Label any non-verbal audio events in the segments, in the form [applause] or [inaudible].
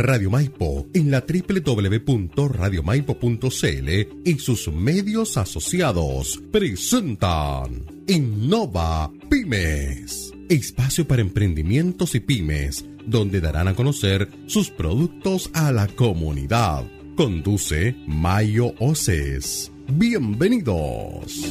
Radio Maipo en la www.radiomaipo.cl y sus medios asociados presentan Innova Pymes, espacio para emprendimientos y pymes, donde darán a conocer sus productos a la comunidad. Conduce Mayo Oces. Bienvenidos.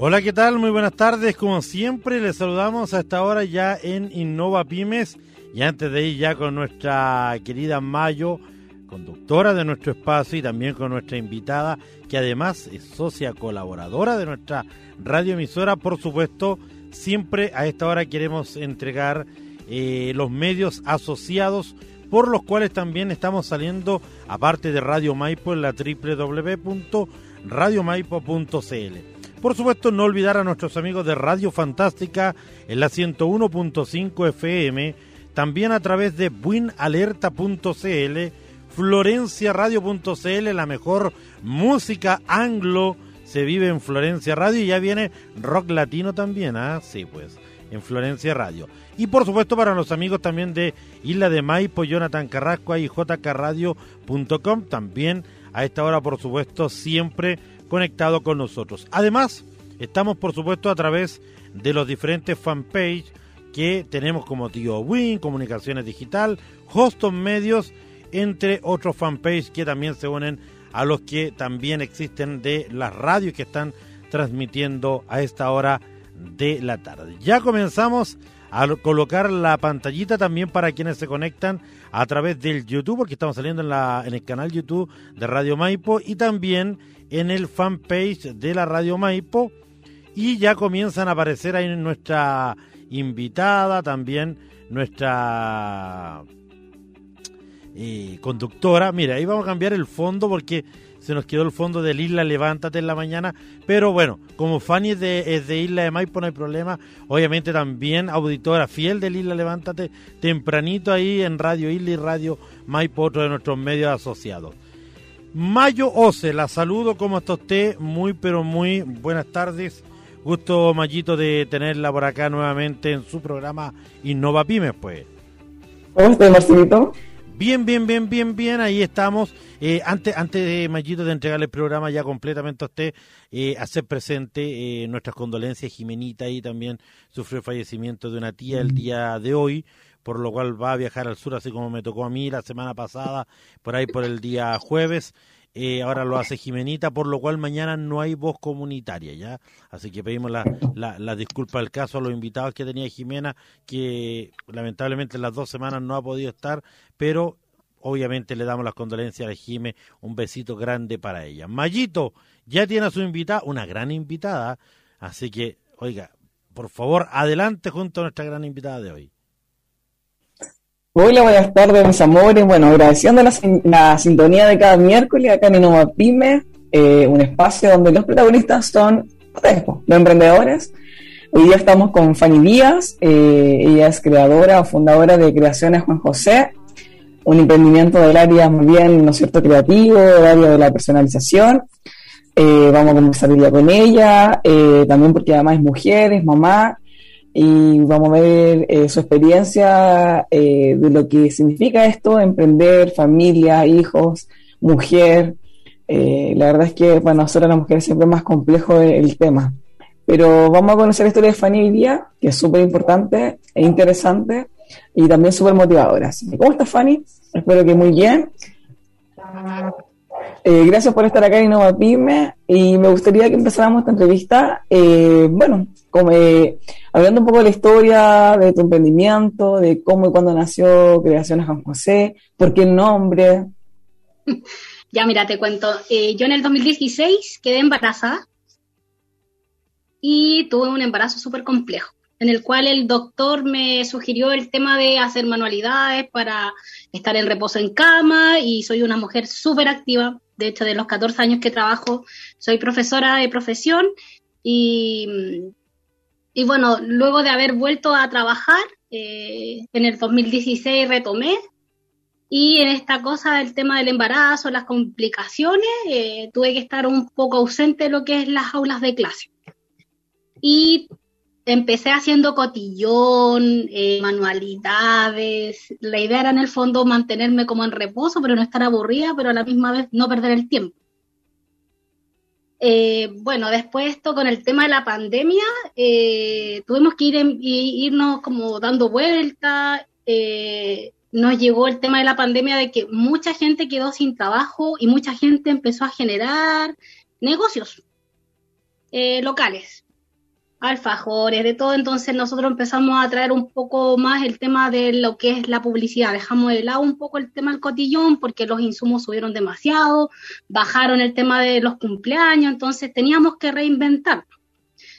Hola, ¿qué tal? Muy buenas tardes. Como siempre, les saludamos a esta hora ya en Innova Pymes. Y antes de ir ya con nuestra querida Mayo, conductora de nuestro espacio y también con nuestra invitada, que además es socia colaboradora de nuestra radioemisora, por supuesto, siempre a esta hora queremos entregar eh, los medios asociados por los cuales también estamos saliendo, aparte de Radio Maipo, en la www.radiomaipo.cl. Por supuesto, no olvidar a nuestros amigos de Radio Fantástica en la 101.5 FM, también a través de buinalerta.cl, florenciaradio.cl, la mejor música anglo se vive en Florencia Radio y ya viene rock latino también, ¿ah? Sí, pues, en Florencia Radio. Y por supuesto para los amigos también de Isla de Maipo, Jonathan Carrasco y jkradio.com, también a esta hora, por supuesto, siempre conectado con nosotros. Además, estamos por supuesto a través de los diferentes fanpage que tenemos como Tío Win, Comunicaciones Digital, Hoston Medios, entre otros fanpage que también se unen a los que también existen de las radios que están transmitiendo a esta hora de la tarde. Ya comenzamos a colocar la pantallita también para quienes se conectan a través del YouTube, porque estamos saliendo en, la, en el canal YouTube de Radio Maipo y también en el fanpage de la Radio Maipo y ya comienzan a aparecer ahí nuestra invitada, también nuestra eh, conductora. Mira, ahí vamos a cambiar el fondo porque se nos quedó el fondo del Isla Levántate en la mañana, pero bueno, como Fanny es de, de Isla de Maipo no hay problema, obviamente también auditora fiel del Isla Levántate, tempranito ahí en Radio Isla y Radio Maipo, otro de nuestros medios asociados. Mayo Ose, la saludo, ¿cómo está usted? Muy, pero muy buenas tardes. Gusto, Mayito, de tenerla por acá nuevamente en su programa Innova Pymes, pues. ¿Cómo está, Marcelito? Bien, bien, bien, bien, bien, ahí estamos. Eh, antes, antes de Mayito de entregarle el programa ya completamente a usted, eh, hacer presente eh, nuestras condolencias. Jimenita ahí también sufrió el fallecimiento de una tía el día de hoy por lo cual va a viajar al sur, así como me tocó a mí la semana pasada, por ahí por el día jueves. Eh, ahora lo hace Jimenita, por lo cual mañana no hay voz comunitaria, ¿ya? Así que pedimos la, la, disculpa del caso a los invitados que tenía Jimena, que lamentablemente en las dos semanas no ha podido estar, pero obviamente le damos las condolencias a Jime, un besito grande para ella. Mayito, ya tiene a su invitada, una gran invitada, así que, oiga, por favor, adelante junto a nuestra gran invitada de hoy. Hola, buenas tardes, mis amores. Bueno, agradeciendo la, sintonía de cada miércoles acá en Innova Pyme, eh, un espacio donde los protagonistas son los emprendedores. Hoy día estamos con Fanny Díaz, eh, ella es creadora o fundadora de Creaciones Juan José, un emprendimiento del área muy bien, ¿no es cierto?, creativo, del área de la personalización. Eh, vamos a conversar hoy día con ella, también porque además es mujer, es mamá, y vamos a ver eh, su experiencia eh, de lo que significa esto, emprender, familia, hijos, mujer. Eh, la verdad es que para nosotros las mujeres siempre es más complejo el, tema. Pero vamos a conocer la historia de Fanny hoy día, que es súper importante e interesante y también súper motivadora. ¿Cómo estás, Fanny? Espero que muy bien. Eh, gracias por estar acá en Innova Pyme y me gustaría que empezáramos esta entrevista, eh, bueno, como, eh, hablando un poco de la historia de tu emprendimiento, de cómo y cuándo nació Creaciones Juan José, por qué el nombre. [laughs] Ya, mira, te cuento. yo en el 2016 quedé embarazada y tuve un embarazo súper complejo, en el cual el doctor me sugirió el tema de hacer manualidades para estar en reposo en cama y soy una mujer súper activa. De hecho, de los 14 años que trabajo, soy profesora de profesión y, y bueno, luego de haber vuelto a trabajar, eh, en el 2016 retomé y en esta cosa del tema del embarazo, las complicaciones, eh, tuve que estar un poco ausente de lo que es las aulas de clase. Y empecé haciendo cotillón, eh, manualidades. La idea era en el fondo mantenerme como en reposo, pero no estar aburrida, pero a la misma vez no perder el tiempo. Eh, bueno, después esto con el tema de la pandemia, eh, tuvimos que ir irnos como dando vueltas. nos llegó el tema de la pandemia de que mucha gente quedó sin trabajo y mucha gente empezó a generar negocios locales alfajores, de todo, entonces nosotros empezamos a traer un poco más el tema de lo que es la publicidad, dejamos de lado un poco el tema del cotillón porque los insumos subieron demasiado, bajaron el tema de los cumpleaños, entonces teníamos que reinventar.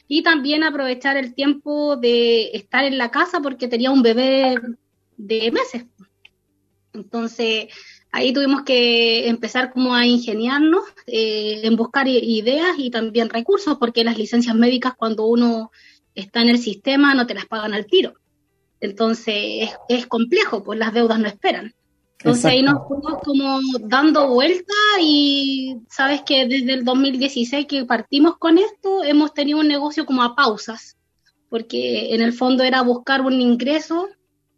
Y también aprovechar el tiempo de estar en la casa porque tenía un bebé de meses. Entonces, ahí tuvimos que empezar como a ingeniarnos eh, en buscar ideas y también recursos, porque las licencias médicas cuando uno está en el sistema no te las pagan al tiro. Entonces es, complejo, pues las deudas no esperan. Entonces ahí nos fuimos como dando vuelta y sabes que desde el 2016 que partimos con esto hemos tenido un negocio como a pausas, porque en el fondo era buscar un ingreso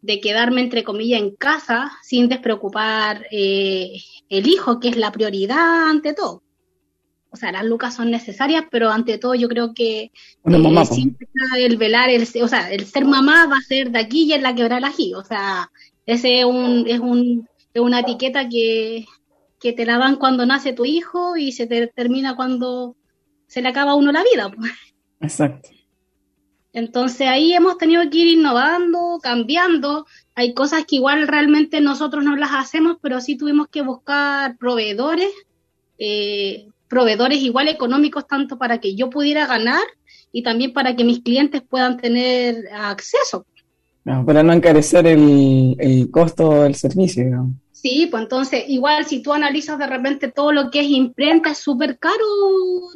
de quedarme, entre comillas, en casa sin despreocupar eh, el hijo, que es la prioridad ante todo. O sea, las lucas son necesarias, pero ante todo yo creo que eh, siempre el velar, el, o sea, el ser mamá va a ser de aquí y es la quebrar aquí. O sea, ese es, un, es, un, es una etiqueta que, que te la dan cuando nace tu hijo y se te termina cuando se le acaba a uno la vida. Pues. Exacto. Entonces ahí hemos tenido que ir innovando, cambiando. Hay cosas que igual realmente nosotros no las hacemos, pero sí tuvimos que buscar proveedores, eh, proveedores igual económicos, tanto para que yo pudiera ganar y también para que mis clientes puedan tener acceso. para no encarecer el, costo del servicio. Digamos. Sí, pues entonces, igual si tú analizas de repente todo lo que es imprenta, es súper caro,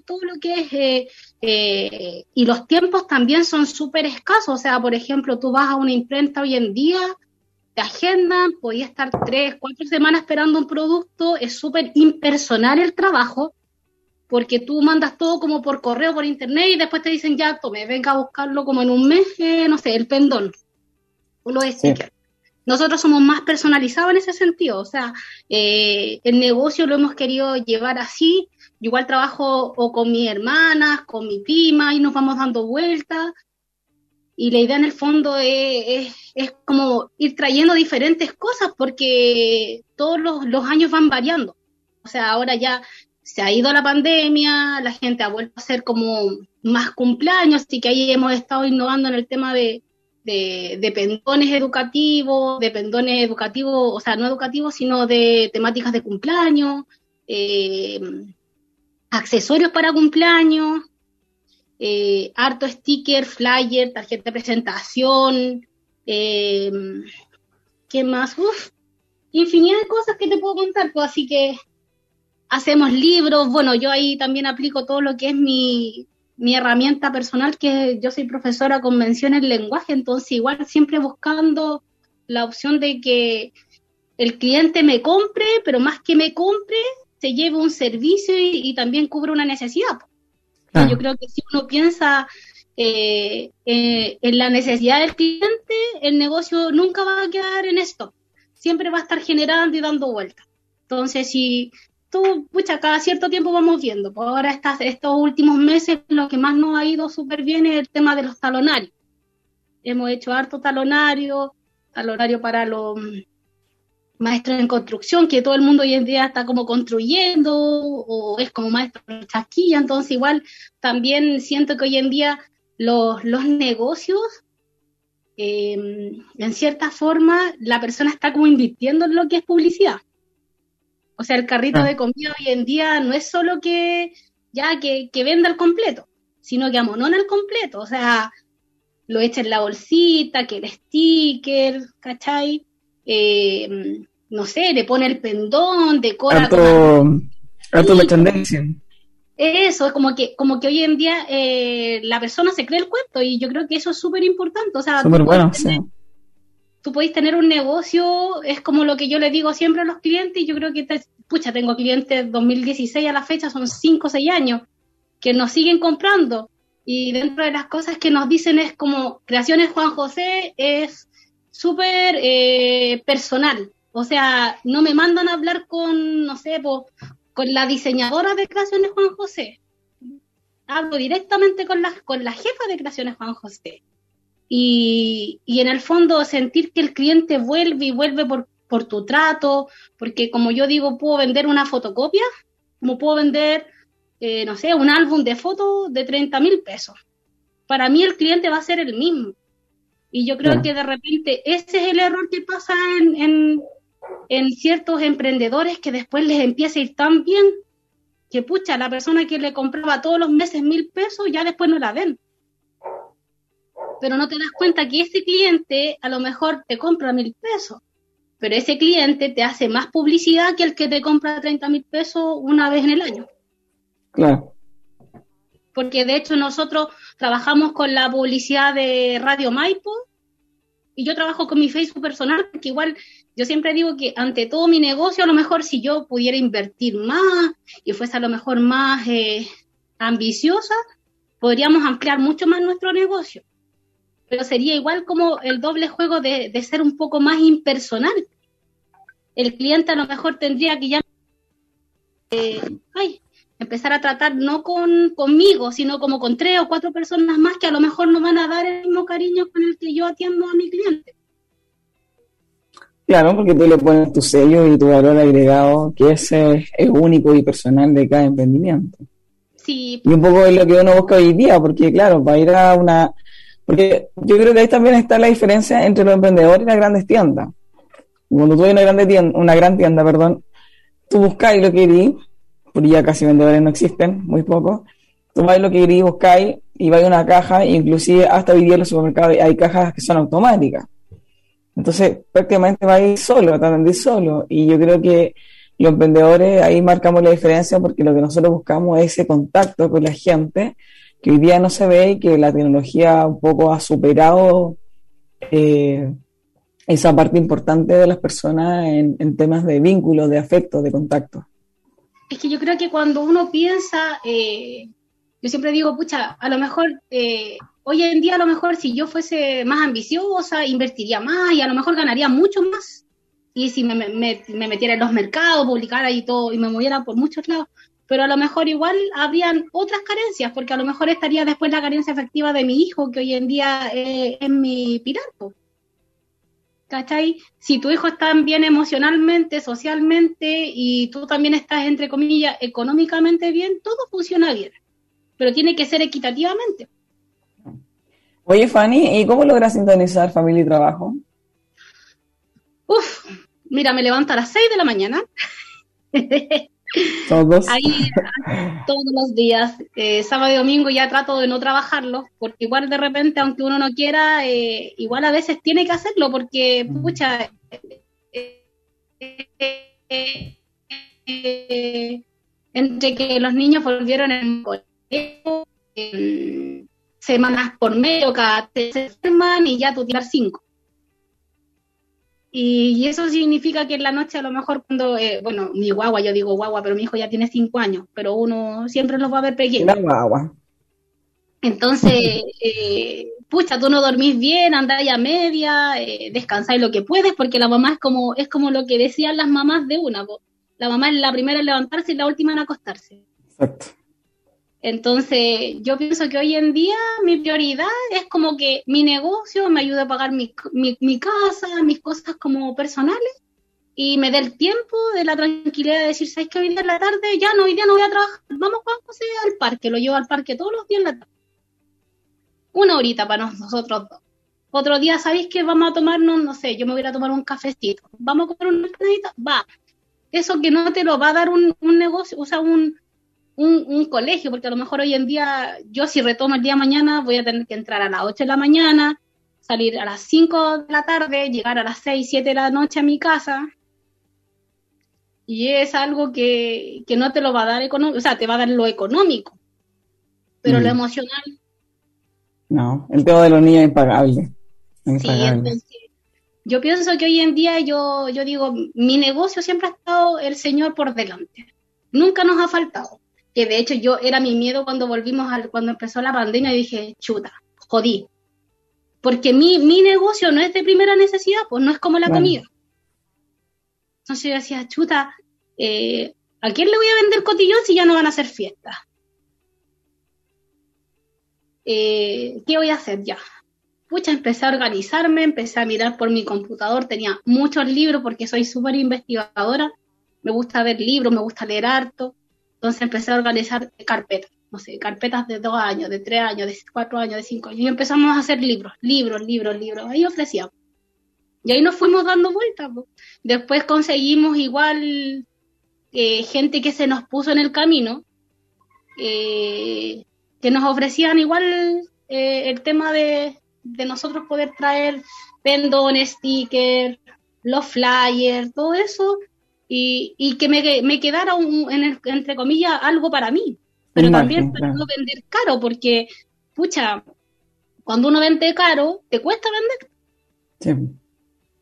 todo lo que es, eh, eh, y los tiempos también son súper escasos. O sea, por ejemplo, tú vas a una imprenta hoy en día, te agendan, podías estar tres, cuatro semanas esperando un producto, es súper impersonal el trabajo, porque tú mandas todo como por correo, por internet, y después te dicen, ya, tome, venga a buscarlo como en un mes, eh, no sé, el pendón, o los stickers nosotros somos más personalizados en ese sentido, o sea, eh, el negocio lo hemos querido llevar así, igual trabajo o con mis hermanas, con mi prima, y nos vamos dando vueltas, y la idea en el fondo es, como ir trayendo diferentes cosas porque todos los, los años van variando, o sea, ahora ya se ha ido la pandemia, la gente ha vuelto a hacer como más cumpleaños, así que ahí hemos estado innovando en el tema de, de, pendones educativos, de pendones educativos, o sea, no educativos, sino de temáticas de cumpleaños, eh, accesorios para cumpleaños, eh, harto sticker, flyer, tarjeta de presentación, eh, ¿qué más? Uf, infinidad de cosas que te puedo contar, pues así que hacemos libros, bueno, yo ahí también aplico todo lo que es mi, mi herramienta personal, que yo soy profesora con mención en lenguaje, entonces igual siempre buscando la opción de que el cliente me compre, pero más que me compre, se lleve un servicio y, también cubre una necesidad. Yo creo que si uno piensa eh, eh, en la necesidad del cliente, el negocio nunca va a quedar en esto, siempre va a estar generando y dando vueltas. Entonces, si tú, pucha, cada cierto tiempo vamos viendo. Pues ahora estas, estos últimos meses lo que más nos ha ido súper bien es el tema de los talonarios. Hemos hecho harto talonario, talonario para los maestros en construcción, que todo el mundo hoy en día está como construyendo o es como maestro de chasquilla, entonces igual también siento que hoy en día los, los negocios, eh, en cierta forma, la persona está como invirtiendo en lo que es publicidad. O sea, el carrito ah. de comida hoy en día no es solo que ya que, venda el completo, sino que amonona el completo. O sea, lo echa en la bolsita, que el sticker, ¿cachai? Eh, no sé, le pone el pendón, decora. Harto, harto merchandising. Eso, es como que, como que hoy en día eh, la persona se cree el cuento y yo creo que eso es súper importante. O sea, súper bueno, sí tú podéis tener un negocio, es como lo que yo le digo siempre a los clientes, y yo creo que, pucha, tengo clientes 2016 a la fecha, son 5 o 6 años, que nos siguen comprando, Y dentro de las cosas que nos dicen es como Creaciones Juan José es súper eh, personal. O sea, no me mandan a hablar con, no sé, con la diseñadora de Creaciones Juan José. Hablo directamente con la, con la jefa de Creaciones Juan José. Y, y en el fondo sentir que el cliente vuelve y vuelve por, por tu trato, porque como yo digo, puedo vender una fotocopia, como puedo vender, eh, no sé, un álbum de fotos de 30 mil pesos. Para mí el cliente va a ser el mismo. Y yo creo que de repente ese es el error que pasa en, en, en, ciertos emprendedores que después les empieza a ir tan bien que pucha, la persona que le compraba todos los meses mil pesos ya después no la ven. Pero no te das cuenta que ese cliente a lo mejor te compra mil pesos pero ese cliente te hace más publicidad que el que te compra 30 mil pesos una vez en el año. Claro. Porque de hecho nosotros trabajamos con la publicidad de Radio Maipo y yo trabajo con mi Facebook personal, porque igual yo siempre digo que ante todo mi negocio, a lo mejor si yo pudiera invertir más y fuese a lo mejor más eh, ambiciosa, podríamos ampliar mucho más nuestro negocio pero sería igual como el doble juego de, ser un poco más impersonal. El cliente a lo mejor tendría que ya eh, empezar a tratar no con, conmigo, sino como con tres o cuatro personas más que a lo mejor no van a dar el mismo cariño con el que yo atiendo a mi cliente. Claro, porque tú le pones tu sello y tu valor agregado, que ese es único y personal de cada emprendimiento. Sí. Y un poco es lo que uno busca hoy día, porque claro, para ir a una, porque yo creo que ahí también está la diferencia entre los emprendedores y las grandes tiendas. Cuando tú hay una, grande tienda, una gran tienda, perdón, tú buscáis lo que querís, porque ya casi vendedores no existen, muy pocos. Tú vais lo que querís, buscáis y vais a una caja, inclusive hasta hoy en los supermercados hay cajas que son automáticas. Entonces, prácticamente vais solo, te solo. Y yo creo que los emprendedores ahí marcamos la diferencia porque lo que nosotros buscamos es ese contacto con la gente que hoy día no se ve y que la tecnología un poco ha superado eh, esa parte importante de las personas en, temas de vínculos, de afecto, de contacto. Es que yo creo que cuando uno piensa, eh, yo siempre digo, pucha, a lo mejor eh, hoy en día a lo mejor si yo fuese más ambiciosa, invertiría más y a lo mejor ganaría mucho más. Y si me metiera en los mercados, publicara y todo, y me moviera por muchos lados pero a lo mejor igual habrían otras carencias, porque a lo mejor estaría después la carencia efectiva de mi hijo, que hoy en día eh, es mi pilar. ¿Cachai? Si tu hijo está bien emocionalmente, socialmente y tú también estás, entre comillas, económicamente bien, todo funciona bien, pero tiene que ser equitativamente. Oye, Fanny, ¿y cómo logras sintonizar familia y trabajo? Uf, mira, me levanto a las 6 de la mañana. [laughs] Todos. Ahí, todos los días, eh, sábado y domingo ya trato de no trabajarlo, porque igual de repente, aunque uno no quiera, eh, igual a veces tiene que hacerlo, porque, pucha, entre que los niños volvieron en colegio, semanas por medio, cada tres semanas, y ya tú tiras cinco. Y, eso significa que en la noche a lo mejor cuando, eh, bueno, mi guagua, yo digo guagua, pero mi hijo ya tiene cinco años, pero uno siempre los va a ver pequeños. La guagua. Entonces, eh, pucha, tú no dormís bien, andáis a media, eh, descansáis lo que puedes, porque la mamá es como, es como lo que decían las mamás de una. La mamá es la primera en levantarse y la última en acostarse. Exacto. Entonces, yo pienso que hoy en día mi prioridad es como que mi negocio me ayude a pagar mi, mi, casa, mis cosas como personales y me dé el tiempo de la tranquilidad de decir, ¿sabes que hoy en la tarde ya no, hoy día no voy a trabajar? Vamos, vamos al parque, lo llevo al parque todos los días en la tarde. Una horita para nosotros dos. Otro día, ¿sabéis que vamos a tomarnos, no sé, yo me voy a tomar un cafecito? ¿Vamos a comer una empanadita? Va. Eso que no te lo va a dar un, un negocio, o sea, un, un, colegio, porque a lo mejor hoy en día, yo si retomo el día mañana, voy a tener que entrar a las 8 de la mañana, salir a las 5 de la tarde, llegar a las 6, 7 de la noche a mi casa. Y es algo que, no te lo va a dar económico, o sea, te va a dar lo económico, pero lo mm. emocional. No, el tema de los niños es impagable. impagable. yo pienso que hoy en día yo, yo digo, mi negocio siempre ha estado el Señor por delante. Nunca nos ha faltado. Que de hecho yo era mi miedo cuando volvimos, al, cuando empezó la pandemia, y dije, chuta, jodí. Porque mi, mi negocio no es de primera necesidad, pues no es como la comida. Entonces yo decía, chuta, eh, ¿a quién le voy a vender cotillón si ya no van a hacer fiestas? Eh, ¿Qué voy a hacer ya? Pucha, empecé a organizarme, empecé a mirar por mi computador, tenía muchos libros porque soy súper investigadora, me gusta ver libros, me gusta leer harto, entonces empecé a organizar carpetas, no sé, carpetas de dos años, de tres años, de cuatro años, de cinco años, y empezamos a hacer libros, libros, libros, libros, ahí ofrecíamos. Y ahí nos fuimos dando vueltas. Después conseguimos igual eh, gente que se nos puso en el camino, eh, que nos ofrecían igual eh, el tema de, de nosotros poder traer pendones, stickers, los flyers, todo eso, y, y que me, me quedara, un, en entre comillas, algo para mí. Pero también para no vender caro, porque, pucha, cuando uno vende caro, te cuesta vender. Sí.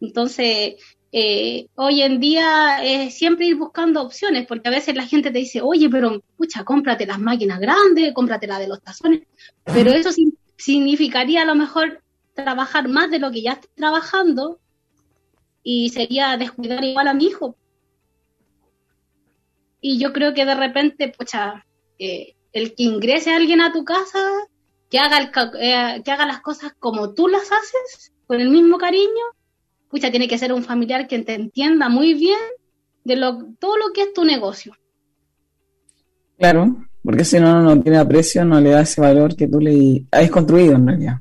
Entonces, eh, hoy en día es siempre ir buscando opciones, porque a veces la gente te dice, oye, pero, pucha, cómprate las máquinas grandes, cómprate la de los tazones, pero eso significaría a lo mejor trabajar más de lo que ya estoy trabajando y sería descuidar igual a mi hijo. Y yo creo que de repente, pucha, eh, el que ingrese a alguien a tu casa, que haga, el, eh, que haga las cosas como tú las haces, con el mismo cariño, pucha, tiene que ser un familiar que te entienda muy bien de lo, todo lo que es tu negocio. Claro, porque si no, no tiene aprecio, no le da ese valor que tú le has construido en realidad.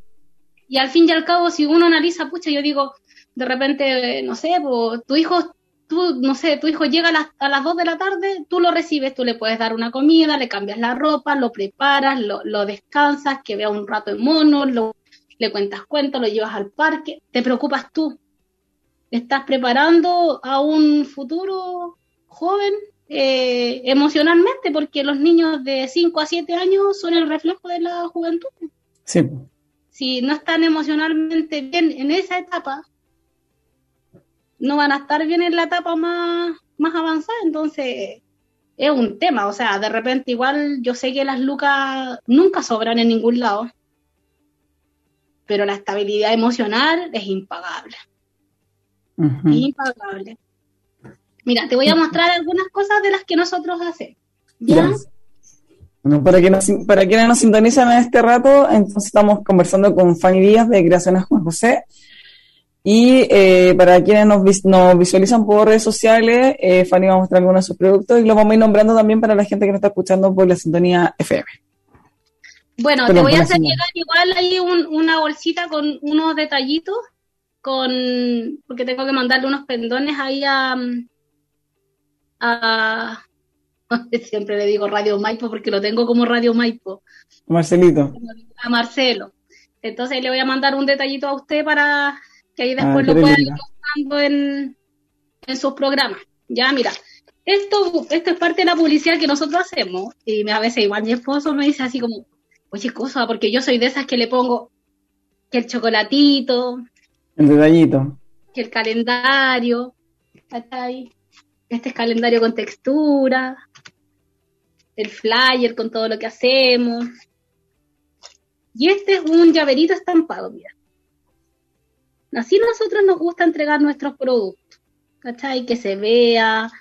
Y al fin y al cabo, si uno analiza, pucha, yo digo, de repente, no sé, pues, tu hijo tú, no sé, tu hijo llega a las, a las 2 de la tarde, tú lo recibes, tú le puedes dar una comida, le cambias la ropa, lo preparas, lo, lo descansas, que vea un rato en mono, lo, le cuentas cuentos, lo llevas al parque, te preocupas tú. Estás preparando a un futuro joven eh, emocionalmente, porque los niños de 5 a 7 años son el reflejo de la juventud. Sí. Si no están emocionalmente bien en esa etapa, no van a estar bien en la etapa más, más avanzada, entonces es un tema, o sea, de repente igual yo sé que las lucas nunca sobran en ningún lado, pero la estabilidad emocional es impagable. Impagable. Mira, te voy a mostrar algunas cosas de las que nosotros hacemos. ¿Ya? para, que nos, para quienes nos sintonizan en este rato, entonces estamos conversando con Fanny Díaz de Creaciones Juan José. Y eh, para quienes nos, nos, visualizan por redes sociales, eh, Fanny va a mostrar algunos de sus productos y los vamos a ir nombrando también para la gente que nos está escuchando por la sintonía FM. Bueno, te voy a hacer llegar igual ahí una bolsita con unos detallitos, con porque tengo que mandarle unos pendones ahí a, a [laughs] siempre le digo Radio Maipo porque lo tengo como Radio Maipo. Marcelito. A Marcelo. Entonces le voy a mandar un detallito a usted para que ahí después ah, lo puedan ir mostrando en, en sus programas. Ya, mira, esto, esto es parte de la publicidad que nosotros hacemos. Y a veces igual mi esposo me dice así como, oye, cosa, porque yo soy de esas que le pongo que el chocolatito. El detallito. Que el calendario. Este es calendario con textura. El flyer con todo lo que hacemos. Y este es un llaverito estampado, mira. Así nosotros nos gusta entregar nuestros productos, ¿cachai? Que se vea.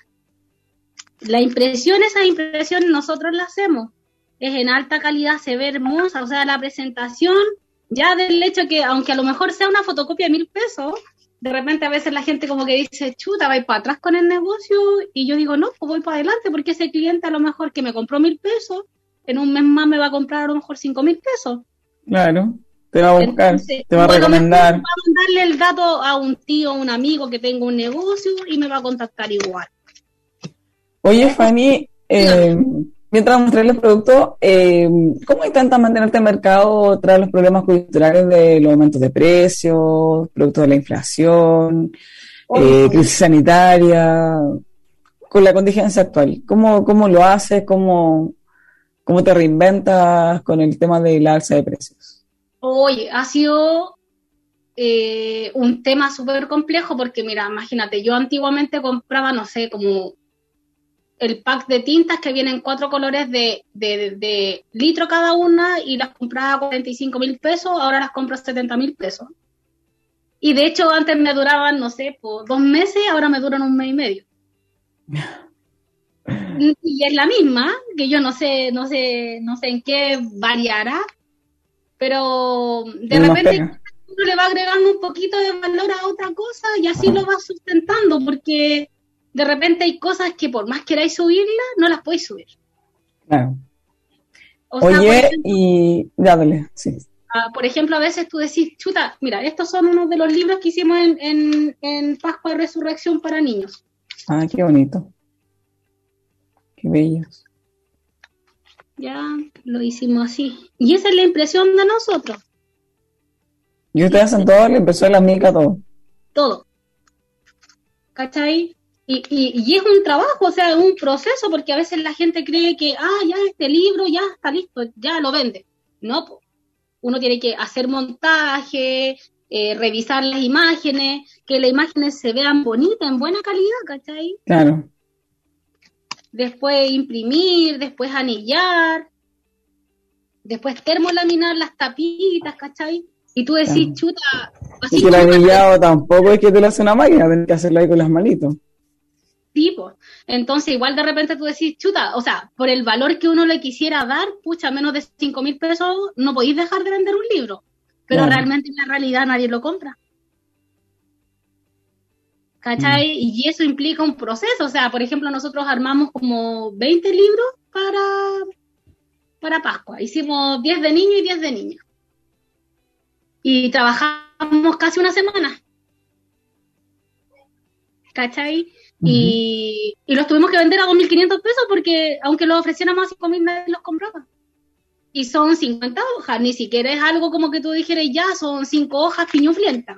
La impresión, esa impresión nosotros la hacemos. Es en alta calidad, se ve hermosa, o sea, la presentación, ya del hecho que, aunque a lo mejor sea una fotocopia de mil pesos, de repente a veces la gente como que dice, chuta, va para atrás con el negocio, y yo digo, no, pues voy para adelante, porque ese cliente a lo mejor que me compró mil pesos, en un mes más me va a comprar a lo mejor cinco mil pesos. Claro te va a buscar, te va a recomendar. Va a mandarle el dato a un tío, un amigo que tenga un negocio y me va a contactar igual. Oye, Fanny, eh, mientras mostrarle el producto, eh, ¿cómo intentas mantenerte en el mercado tras los problemas culturales de los aumentos de precios, producto de la inflación, eh, crisis sanitaria, con la contingencia actual? ¿Cómo, cómo lo haces? ¿Cómo, ¿Cómo te reinventas con el tema de la alza de precios? Oye, ha sido eh, un tema súper complejo porque, mira, imagínate, yo antiguamente compraba, no sé, como el pack de tintas que vienen cuatro colores de, de, litro cada una y las compraba a 45 mil pesos, ahora las compro a 70 mil pesos. Y de hecho antes me duraban, no sé, por dos meses, ahora me duran un mes y medio. [laughs] y es la misma, que yo no sé, no sé, no sé en qué variará, pero de repente uno le va agregando un poquito de valor a otra cosa y así lo va sustentando, porque de repente hay cosas que por más queráis subirlas, no las podéis subir. Claro. Oye, y dale, sí. Ah, por ejemplo, a veces tú decís, chuta, mira, estos son unos de los libros que hicimos en, en, en Pascua de Resurrección para niños. Ah, qué bonito. Qué bellos. Ya lo hicimos así. Y esa es la impresión de nosotros. ¿Y ustedes hacen todo la impresión de la mica, todo? Todo. ¿Cachai? Y, y, es un trabajo, o sea, es un proceso, porque a veces la gente cree que, ah, ya este libro ya está listo, ya lo vende. No, uno tiene que hacer montaje, eh, revisar las imágenes, que las imágenes se vean bonitas, en buena calidad, ¿cachai? Claro. Después imprimir, después anillar, después termolaminar las tapitas, ¿cachai? Y tú decís, chuta. Así que el anillado tampoco es que te lo hace una máquina, tienes que hacerlo ahí con las manitos tipo. Entonces, igual de repente tú decís, chuta, o sea, por el valor que uno le quisiera dar, pucha, menos de 5 mil pesos, no podéis dejar de vender un libro. Pero realmente en la realidad nadie lo compra. ¿Cachai? Mm. Y eso implica un proceso. O sea, por ejemplo, nosotros armamos como 20 libros para, para Pascua. Hicimos 10 de niños y 10 de niñas. Y trabajamos casi una semana. ¿Cachai? y, los tuvimos que vender a 2.500 pesos porque aunque los ofreciéramos a 5.000 nadie los compraba. Y son 50 hojas, ni siquiera es algo como que tú dijeras ya, son 5 hojas piñuflientas.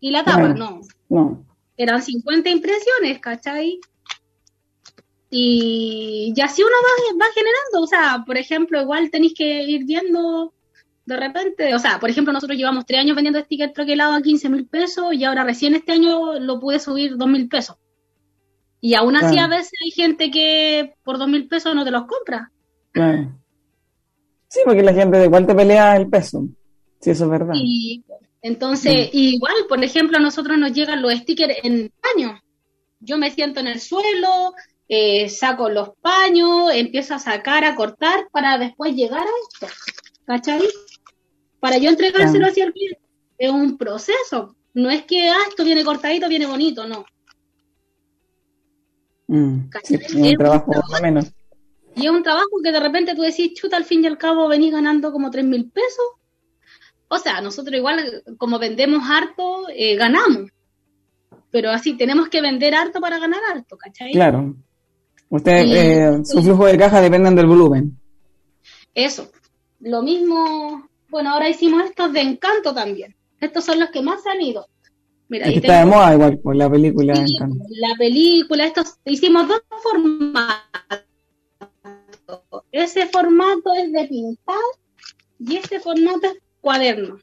Y la tapa, no. no. Eran 50 impresiones, ¿cachai? Y, y así uno va, va generando, o sea, por ejemplo, igual tenéis que ir viendo de repente, o sea, por ejemplo, nosotros llevamos tres años vendiendo stickers troquelados a 15 mil pesos y ahora recién este año lo pude subir 2 mil pesos. Y aún así a veces hay gente que por dos mil pesos no te los compra. Sí, porque la gente de igual te pelea el peso. Sí, eso es verdad. Y entonces, mm. igual, por ejemplo, a nosotros nos llegan los stickers en paños. Yo me siento en el suelo, eh, saco los paños, empiezo a sacar, a cortar para después llegar a esto. ¿Cachai? Para yo entregárselo hacia el cliente. Es un proceso. No es que, ah, esto viene cortadito, viene bonito, no. Mm, un trabajo menos. Y es un trabajo que de repente tú decís, chuta, al fin y al cabo venís ganando como tres mil pesos. O sea, nosotros igual, como vendemos harto, eh, ganamos. Pero así, tenemos que vender harto para ganar harto, ¿cachai? Claro. Usted, eh, su flujo de caja dependen del volumen. Eso. Lo mismo, bueno, ahora hicimos estos de encanto también. Estos son los que más han ido. Mira, está de moda igual por la película. la película, estos, hicimos dos formatos. Ese formato es de pintar y este formato es cuaderno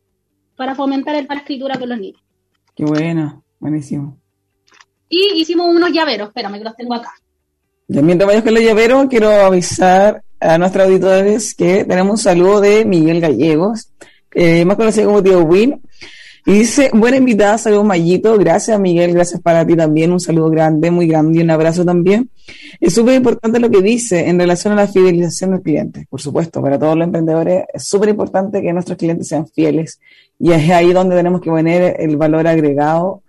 para fomentar el para escritura con los niños. Qué bueno, buenísimo. Y hicimos unos llaveros, espérame que los tengo acá. Ya mientras vayas con los llaveros, quiero avisar a nuestros auditores que tenemos un saludo de Miguel Gallegos, eh, más conocido como Tío Win, y dice, buena invitada, saludos Mayito, gracias Miguel, gracias para ti también, un saludo grande, muy grande y un abrazo también. Es súper importante lo que dice en relación a la fidelización del cliente, por supuesto, para todos los emprendedores es súper importante que nuestros clientes sean fieles y es ahí donde tenemos que poner el valor agregado,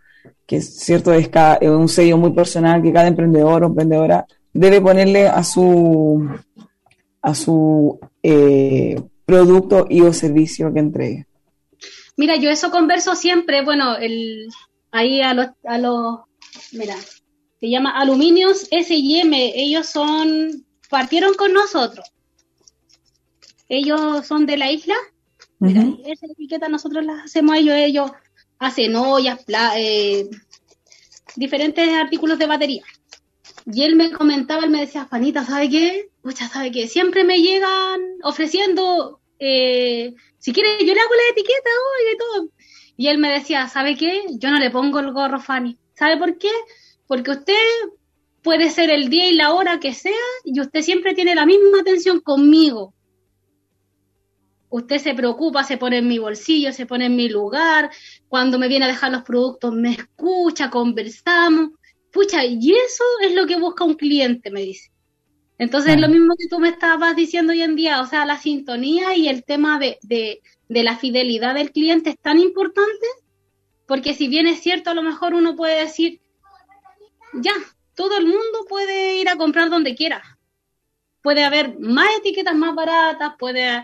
que es cierto, es, un sello muy personal que cada emprendedor o emprendedora debe ponerle a su, a su eh, producto y o servicio que entregue. Mira, yo eso converso siempre, bueno, el, ahí a los, a los, mira, se llama Aluminios S&M, ellos son, partieron con nosotros. Ellos son de la isla, mira, esa etiqueta nosotros la hacemos a ellos, ellos hacen ollas, eh, diferentes artículos de batería. Y él me comentaba, él me decía, Fanita, ¿sabe qué? Mucha, ¿sabe qué? Siempre me llegan ofreciendo eh, si quiere, yo le hago la etiqueta hoy y todo. Y él me decía, ¿sabe qué? Yo no le pongo el gorro Fanny. ¿Sabe por qué? Porque usted puede ser el día y la hora que sea, y usted siempre tiene la misma atención conmigo. Usted se preocupa, se pone en mi bolsillo, se pone en mi lugar, cuando me viene a dejar los productos me escucha, conversamos. Pucha, y eso es lo que busca un cliente, me dice. Entonces, es lo mismo que tú me estabas diciendo hoy en día, o sea, la sintonía y el tema de, de, de la fidelidad del cliente es tan importante, porque si bien es cierto, a lo mejor uno puede decir, ya, todo el mundo puede ir a comprar donde quiera. Puede haber más etiquetas más baratas, puede,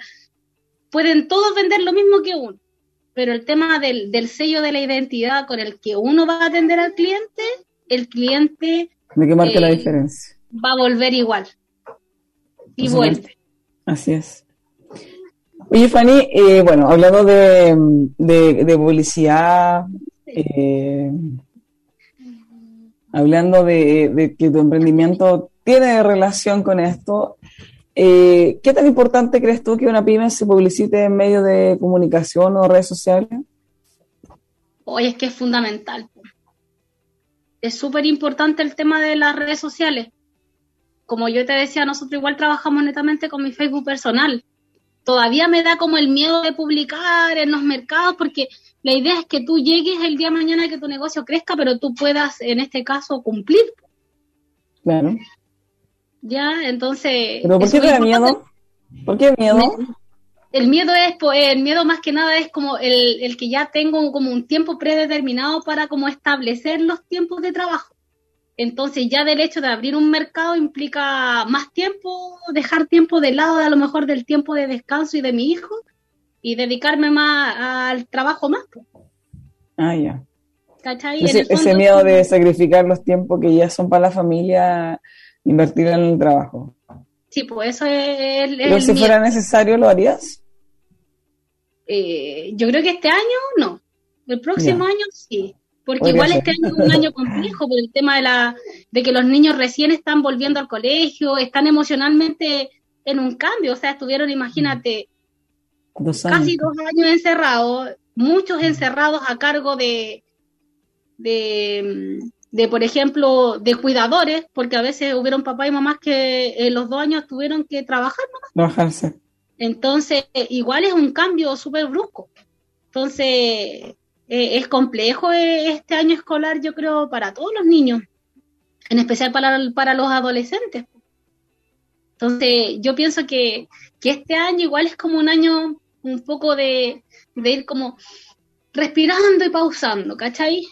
pueden todos vender lo mismo que uno. Pero el tema del, del sello de la identidad con el que uno va a atender al cliente, el cliente... Que la eh, diferencia. Va a volver igual. Y vuelve. Así es. Oye, Fanny, eh, bueno, hablando de, de, publicidad, eh, hablando de, que tu emprendimiento tiene relación con esto, eh, ¿qué tan importante crees tú que una pyme se publicite en medio de comunicación o redes sociales? Oye, es que es fundamental. Es súper importante el tema de las redes sociales. Como yo te decía, nosotros igual trabajamos netamente con mi Facebook personal. Todavía me da como el miedo de publicar en los mercados porque la idea es que tú llegues el día de mañana que tu negocio crezca, pero tú puedas, en este caso, cumplir. Claro. Ya, entonces. ¿Pero por qué te da miedo? ¿Por qué miedo? El miedo es, el miedo más que nada es como el, el que ya tengo como un tiempo predeterminado para como establecer los tiempos de trabajo. Entonces ya del hecho de abrir un mercado implica más tiempo, dejar tiempo de lado a lo mejor del tiempo de descanso y de mi hijo y dedicarme más al trabajo más. Ah, ya. Ese, miedo de sacrificar los tiempos que ya son para la familia, invertir en el trabajo. Sí, pues eso es... Pero si fuera necesario, ¿lo harías? Eh, yo creo que este año no. El próximo año sí. Porque igual este año es un año complejo por el tema de, la, de que los niños recién están volviendo al colegio, están emocionalmente en un cambio. O sea, estuvieron, imagínate, casi dos años encerrados, muchos encerrados a cargo de, de, de, por ejemplo, de cuidadores, porque a veces hubieron papás y mamás que en los dos años tuvieron que trabajar Trabajarse. Entonces, igual es un cambio súper brusco. Entonces, eh, es complejo eh, este año escolar, yo creo, para todos los niños, en especial para, para los adolescentes. Entonces, yo pienso que, que este año igual es como un año un poco de, ir como respirando y pausando, ¿cachai?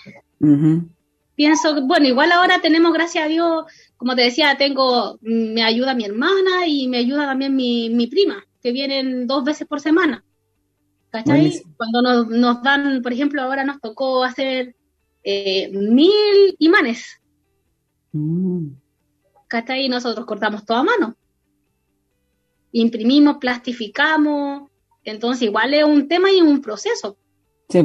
Pienso, bueno, igual ahora tenemos, gracias a Dios, como te decía, tengo, me ayuda mi hermana y me ayuda también mi, mi prima, que vienen dos veces por semana. ¿Cachai? Cuando nos, nos, dan, por ejemplo, ahora nos tocó hacer eh, mil imanes. Mm. ¿Cachai? Y nosotros cortamos todo a mano. Imprimimos, plastificamos, entonces, igual es un tema y un proceso. Sí.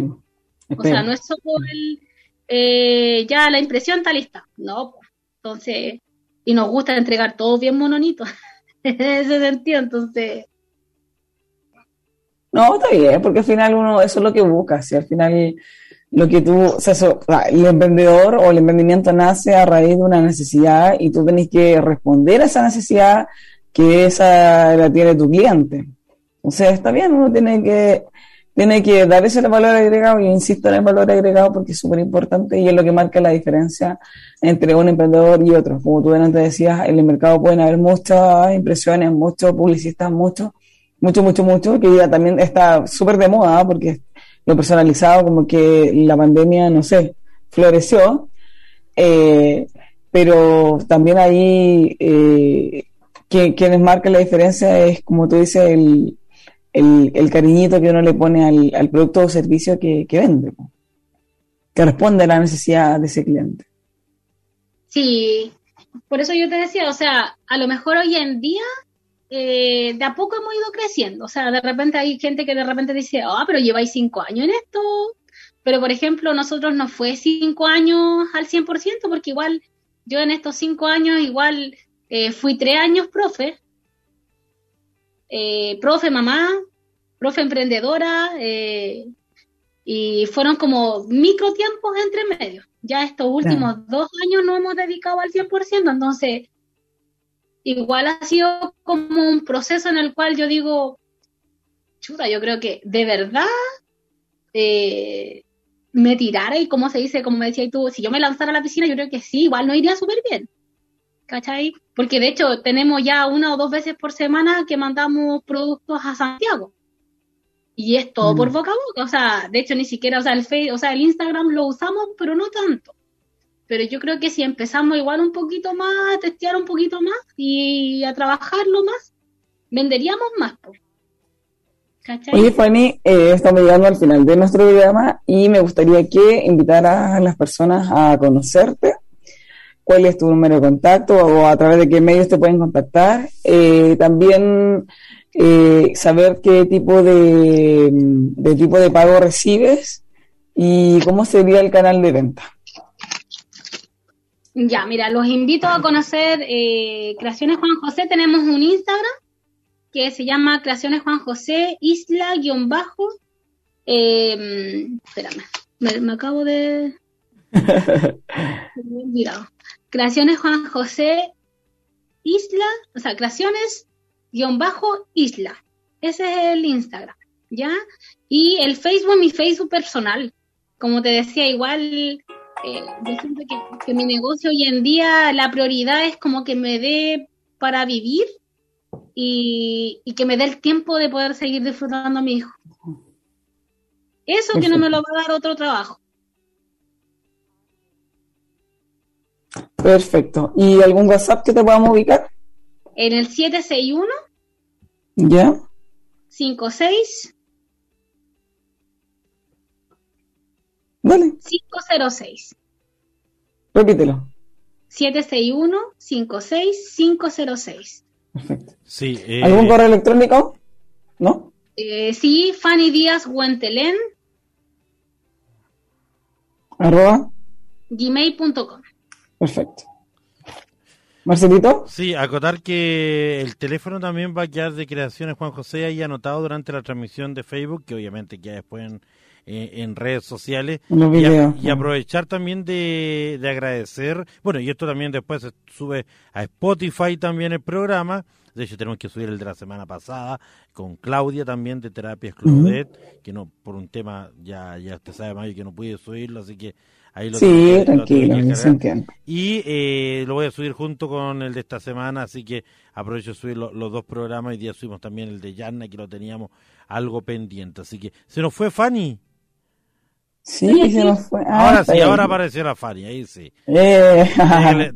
O sea, no es solo el, eh, ya la impresión está lista. No, entonces, y nos gusta entregar todo bien mononito. [laughs] en ese sentido, entonces. No, está bien, porque al final uno, eso es lo que busca, si al final lo que tú, o sea, el emprendedor o el emprendimiento nace a raíz de una necesidad y tú tenés que responder a esa necesidad que esa la tiene tu cliente. O sea, está bien, uno tiene que, tiene que dar ese valor agregado y insisto en el valor agregado porque es súper importante y es lo que marca la diferencia entre un emprendedor y otro. Como tú antes decías, en el mercado pueden haber muchas impresiones, muchos publicistas, mucho, mucho, mucho, mucho, que también está súper de moda porque lo personalizado como que la pandemia, no sé, floreció. Eh, pero también ahí eh, que, quienes marcan la diferencia es, como tú dices, el, el, cariñito que uno le pone al, producto o servicio que, vende, que responde a la necesidad de ese cliente. Sí, por eso yo te decía, o sea, a lo mejor hoy en día eh, de a poco hemos ido creciendo, o sea, de repente hay gente que de repente dice, ah, pero lleváis cinco años en esto, pero por ejemplo, nosotros no fue cinco años al 100%, porque igual yo en estos cinco años igual eh, fui tres años profe, eh, profe mamá, profe emprendedora, eh, Y fueron como micro tiempos entre medios. Ya estos últimos dos años no hemos dedicado al 100%, entonces igual ha sido como un proceso en el cual yo digo, chuta, yo creo que de verdad eh, me tirara y como se dice, como me decías tú, si yo me lanzara a la piscina, yo creo que sí, igual no iría súper bien. ¿Cachai? Porque de hecho tenemos ya una o dos veces por semana que mandamos productos a Santiago. Y es todo por mm. boca a boca. O sea, de hecho ni siquiera, o sea, el Facebook, o sea, el Instagram lo usamos, pero no tanto. Pero yo creo que si empezamos igual un poquito más, a testear un poquito más y a trabajarlo más, venderíamos más. Oye, Fanny, eh, estamos llegando al final de nuestro programa y me gustaría que invitaras a las personas a conocerte. ¿Cuál es tu número de contacto o a través de qué medios te pueden contactar? Eh, también eh, saber qué tipo de, tipo de pago recibes y cómo sería el canal de venta. Ya, mira, los invito a conocer Creaciones Juan José. Tenemos un Instagram que se llama Creaciones Juan José, Isla, guion bajo. Eh, espérame, me, acabo de... [laughs] me Creaciones Juan José, Isla, o sea, Creaciones, guion bajo, Isla. Ese es el Instagram, ¿ya? Y el Facebook, mi Facebook personal. Como te decía, igual eh, yo siento que, que, mi negocio hoy en día la prioridad es como que me dé para vivir y, que me dé el tiempo de poder seguir disfrutando a mi hijo. Eso que no me lo va a dar otro trabajo. Perfecto. ¿Y algún WhatsApp que te podamos ubicar? En el 761. ¿Ya? 56. Vale. 506. Repítelo. 761 56 506. Perfecto. Sí, eh, ¿Algún correo electrónico? ¿No? Eh, sí, Fanny Díaz Guantelén. Arroba. Gmail.com. Perfecto. Marcelito. Sí, acotar que el teléfono también va a quedar de creaciones Juan José ahí anotado durante la transmisión de Facebook, que obviamente queda después en, eh, en redes sociales y, aprovechar también de, agradecer, bueno, y esto también después se sube a Spotify también el programa, de hecho tenemos que subir el de la semana pasada con Claudia también de Terapias Claudette, que no por un tema ya ya usted sabe más que no pude subirlo, así que ahí lo Sí, tranquilo, Y eh, lo voy a subir junto con el de esta semana, así que aprovecho de subir los dos programas. y día subimos también el de Yanna, que lo teníamos algo pendiente. Así que se nos fue Fanny. Sí, se nos fue. Ah, ahora sí, ahora apareció la Fanny, ahí sí. Eh.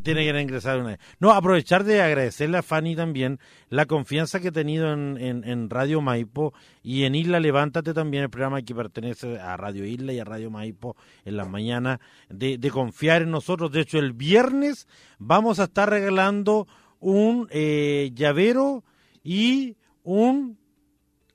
Tiene, que, [laughs] ingresar una vez. No, aprovechar de agradecerle a Fanny también la confianza que ha tenido en, en, Radio Maipo y en Isla Levántate también, el programa que pertenece a Radio Isla y a Radio Maipo en las mañanas, de, de confiar en nosotros. De hecho, el viernes vamos a estar regalando un eh, llavero y un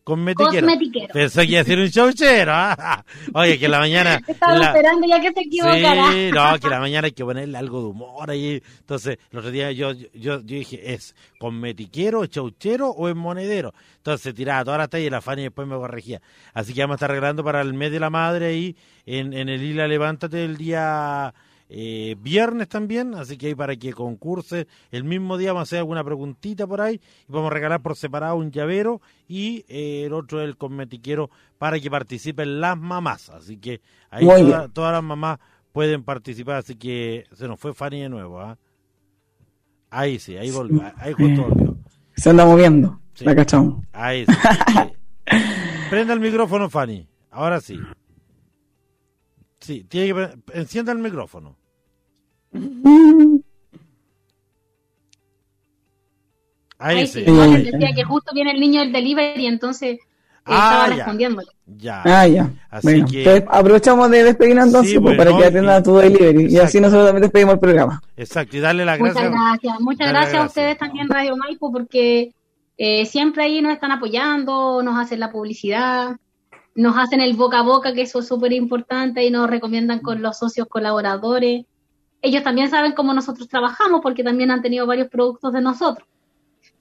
Cosmetiquero. Cosmetiquero. Pensé que iba a un chauchero. ¿ah? [laughs] Oye, que la mañana. [laughs] Estaba esperando ya que se equivocara. Sí, no, que la mañana hay que ponerle algo de humor ahí. Entonces, el otro día yo, yo, yo dije, ¿es cosmetiquero, chauchero o es monedero? Entonces tiraba toda la talla y la Fanny después me corregía. Así que vamos a estar arreglando para el mes de la madre ahí en, en el Isla Levántate el día eh, viernes también, así que ahí para que concurse el mismo día vamos a hacer alguna preguntita por ahí y vamos a regalar por separado un llavero y eh, el otro el cosmetiquero para que participen las mamás, así que ahí todas las mamás pueden participar, así que se nos fue Fanny de nuevo, ¿ah? Ahí sí, ahí volvió, ahí justo volvió. Se anda moviendo, la cachón. Ahí sí. [laughs] Prenda el micrófono, Fanny, ahora sí. Sí, tiene que encienda el micrófono. Ahí, sí. decía que justo viene el niño del delivery, entonces eh, ah, estaba respondiéndole. Ya. Ah, ya. Así que... aprovechamos de despedirnos entonces pues, para que atienda tu delivery. Y así nosotros también despedimos el programa. Exacto, y darle las gracias. Muchas gracias. Muchas gracias a ustedes también, Radio Maipo, porque eh, siempre ahí nos están apoyando, nos hacen la publicidad nos hacen el boca a boca, que eso es súper importante, y nos recomiendan con los socios colaboradores. Ellos también saben cómo nosotros trabajamos, porque también han tenido varios productos de nosotros.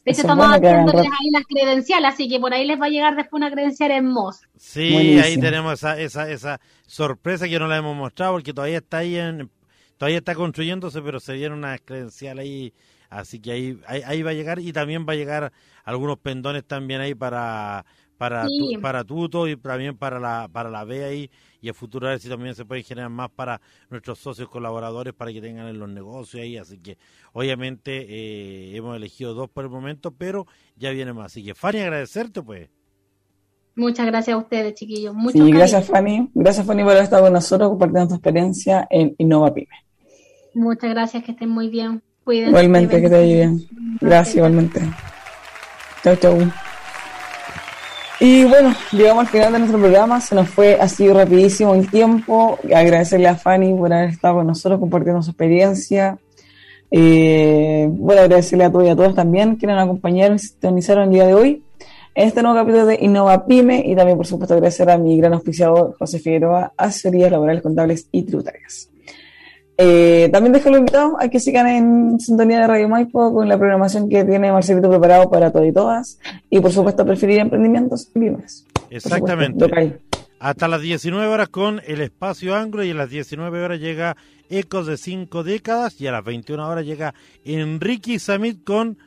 De hecho, estamos haciéndoles ahí las credenciales, así que por ahí les va a llegar después una credencial en. Sí, ahí tenemos esa, esa, esa sorpresa que no la hemos mostrado porque todavía está ahí en, todavía está construyéndose, pero se dieron una credencial ahí, así que ahí, ahí, va a llegar y también va a llegar algunos pendones también ahí para para para Tuto y también para la para la B ahí y a futuro a ver si también se puede generar más para nuestros socios colaboradores para que tengan en los negocios ahí, así que obviamente eh, hemos elegido dos por el momento, pero ya viene más, así que Fanny agradecerte pues. Muchas gracias a ustedes, chiquillos. Mucho sí, gracias Fanny. Gracias Fanny por haber estado con nosotros compartiendo tu experiencia en Innova Pyme. Muchas gracias, que estén muy bien. Cuídense. Igualmente, que te vaya bien. Gracias, igualmente. Chau, chau. Y bueno, llegamos al final de nuestro programa, se nos fue así rapidísimo el tiempo. Agradecerle a Fanny por haber estado con nosotros compartiendo su experiencia. Eh, bueno, agradecerle a todos y a todos también que nos acompañaron y sintonizaron el día de hoy en este nuevo capítulo de Innova Pyme y también, por supuesto, agradecer a mi gran auspiciador José Figueroa, asesorías laborales, contables y tributarias. Eh, también dejo invitado a que sigan en sintonía de Radio Maipo con la programación que tiene Marcelito preparado para todos y todas. Y por supuesto, preferir emprendimientos y pymes. Exactamente. Hasta las 19 horas con el espacio Anglo y a las 19 horas llega Ecos de cinco décadas y a las 21 horas llega Enrique Samit con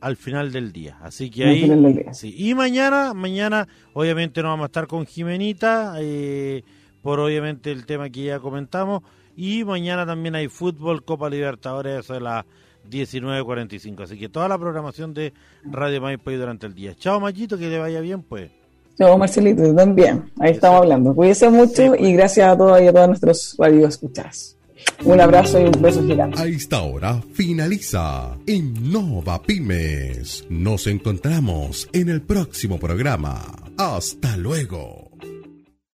al final del día. Así que ahí. Sí. Y mañana, mañana, obviamente no vamos a estar con Jimenita, eh, por obviamente el tema que ya comentamos. Y mañana también hay fútbol, Copa Libertadores, eso es las 19.45. Así que toda la programación de Radio Maipo durante el día. Chao, Mayito, que le vaya bien, pues. Chao, Marcelito, también. Ahí estamos hablando. Cuídense mucho y pues. gracias a todos y a todos nuestros varios escuchas. Un abrazo y un beso gigante. A esta hora finaliza Innova Pymes. Nos encontramos en el próximo programa. Hasta luego.